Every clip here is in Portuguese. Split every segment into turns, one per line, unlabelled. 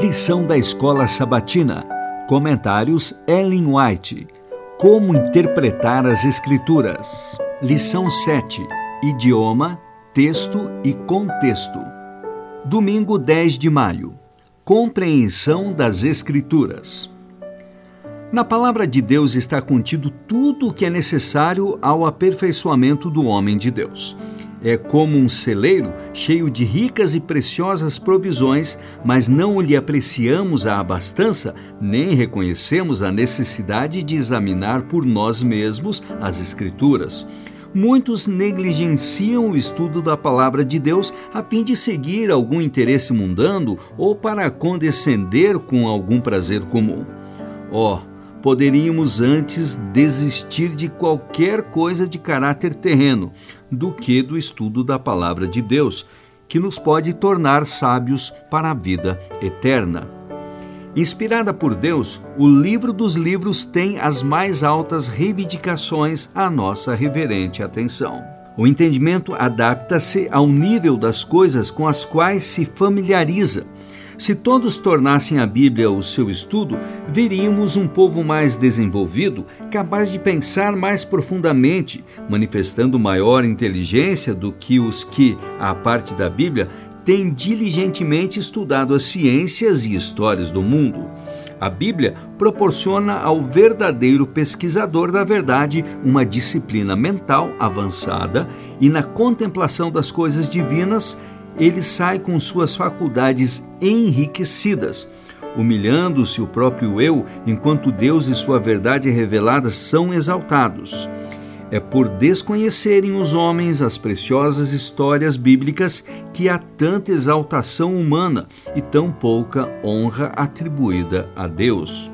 Lição da Escola Sabatina. Comentários Ellen White. Como interpretar as Escrituras. Lição 7. Idioma, texto e contexto. Domingo 10 de maio. Compreensão das Escrituras. Na palavra de Deus está contido tudo o que é necessário ao aperfeiçoamento do homem de Deus é como um celeiro cheio de ricas e preciosas provisões, mas não lhe apreciamos a abastança, nem reconhecemos a necessidade de examinar por nós mesmos as Escrituras. Muitos negligenciam o estudo da palavra de Deus a fim de seguir algum interesse mundano ou para condescender com algum prazer comum. Oh, poderíamos antes desistir de qualquer coisa de caráter terreno do que do estudo da palavra de Deus, que nos pode tornar sábios para a vida eterna. Inspirada por Deus, o livro dos livros tem as mais altas reivindicações à nossa reverente atenção. O entendimento adapta-se ao nível das coisas com as quais se familiariza se todos tornassem a Bíblia o seu estudo, veríamos um povo mais desenvolvido, capaz de pensar mais profundamente, manifestando maior inteligência do que os que, à parte da Bíblia, têm diligentemente estudado as ciências e histórias do mundo. A Bíblia proporciona ao verdadeiro pesquisador da verdade uma disciplina mental avançada e na contemplação das coisas divinas ele sai com suas faculdades enriquecidas, humilhando-se o próprio eu, enquanto Deus e sua verdade revelada são exaltados. É por desconhecerem os homens as preciosas histórias bíblicas que há tanta exaltação humana e tão pouca honra atribuída a Deus.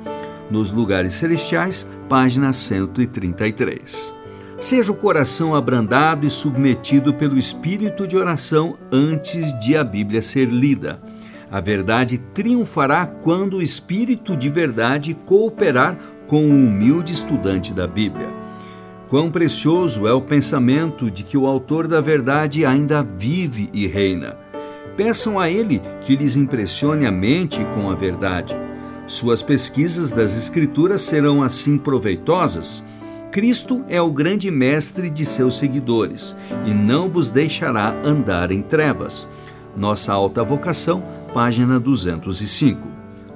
Nos Lugares Celestiais, página 133. Seja o coração abrandado e submetido pelo espírito de oração antes de a Bíblia ser lida. A verdade triunfará quando o espírito de verdade cooperar com o humilde estudante da Bíblia. Quão precioso é o pensamento de que o autor da verdade ainda vive e reina. Peçam a ele que lhes impressione a mente com a verdade. Suas pesquisas das Escrituras serão assim proveitosas Cristo é o grande mestre de seus seguidores e não vos deixará andar em trevas. Nossa alta vocação, página 205.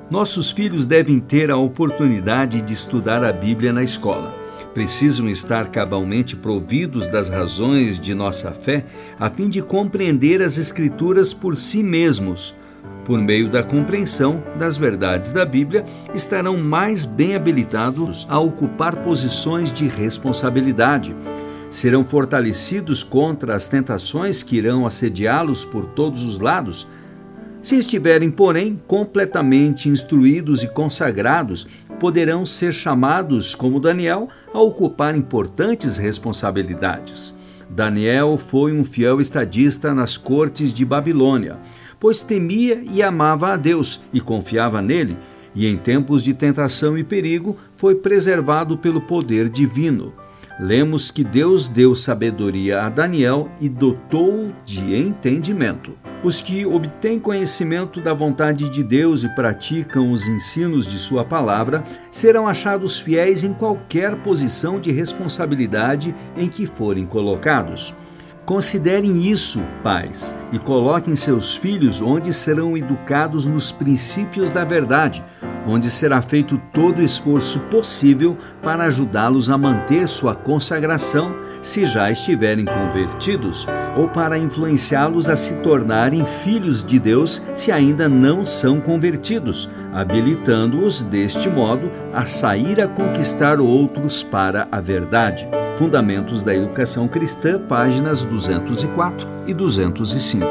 Nossos filhos devem ter a oportunidade de estudar a Bíblia na escola. Precisam estar cabalmente providos das razões de nossa fé a fim de compreender as Escrituras por si mesmos por meio da compreensão das verdades da Bíblia, estarão mais bem habilitados a ocupar posições de responsabilidade. Serão fortalecidos contra as tentações que irão assediá-los por todos os lados. Se estiverem, porém, completamente instruídos e consagrados, poderão ser chamados, como Daniel, a ocupar importantes responsabilidades. Daniel foi um fiel estadista nas cortes de Babilônia pois temia e amava a Deus e confiava nele, e em tempos de tentação e perigo foi preservado pelo poder divino. Lemos que Deus deu sabedoria a Daniel e dotou-o de entendimento. Os que obtêm conhecimento da vontade de Deus e praticam os ensinos de Sua palavra serão achados fiéis em qualquer posição de responsabilidade em que forem colocados. Considerem isso, pais, e coloquem seus filhos onde serão educados nos princípios da verdade, onde será feito todo o esforço possível para ajudá-los a manter sua consagração, se já estiverem convertidos, ou para influenciá-los a se tornarem filhos de Deus, se ainda não são convertidos, habilitando-os deste modo a sair a conquistar outros para a verdade. Fundamentos da Educação Cristã, páginas 204 e 205.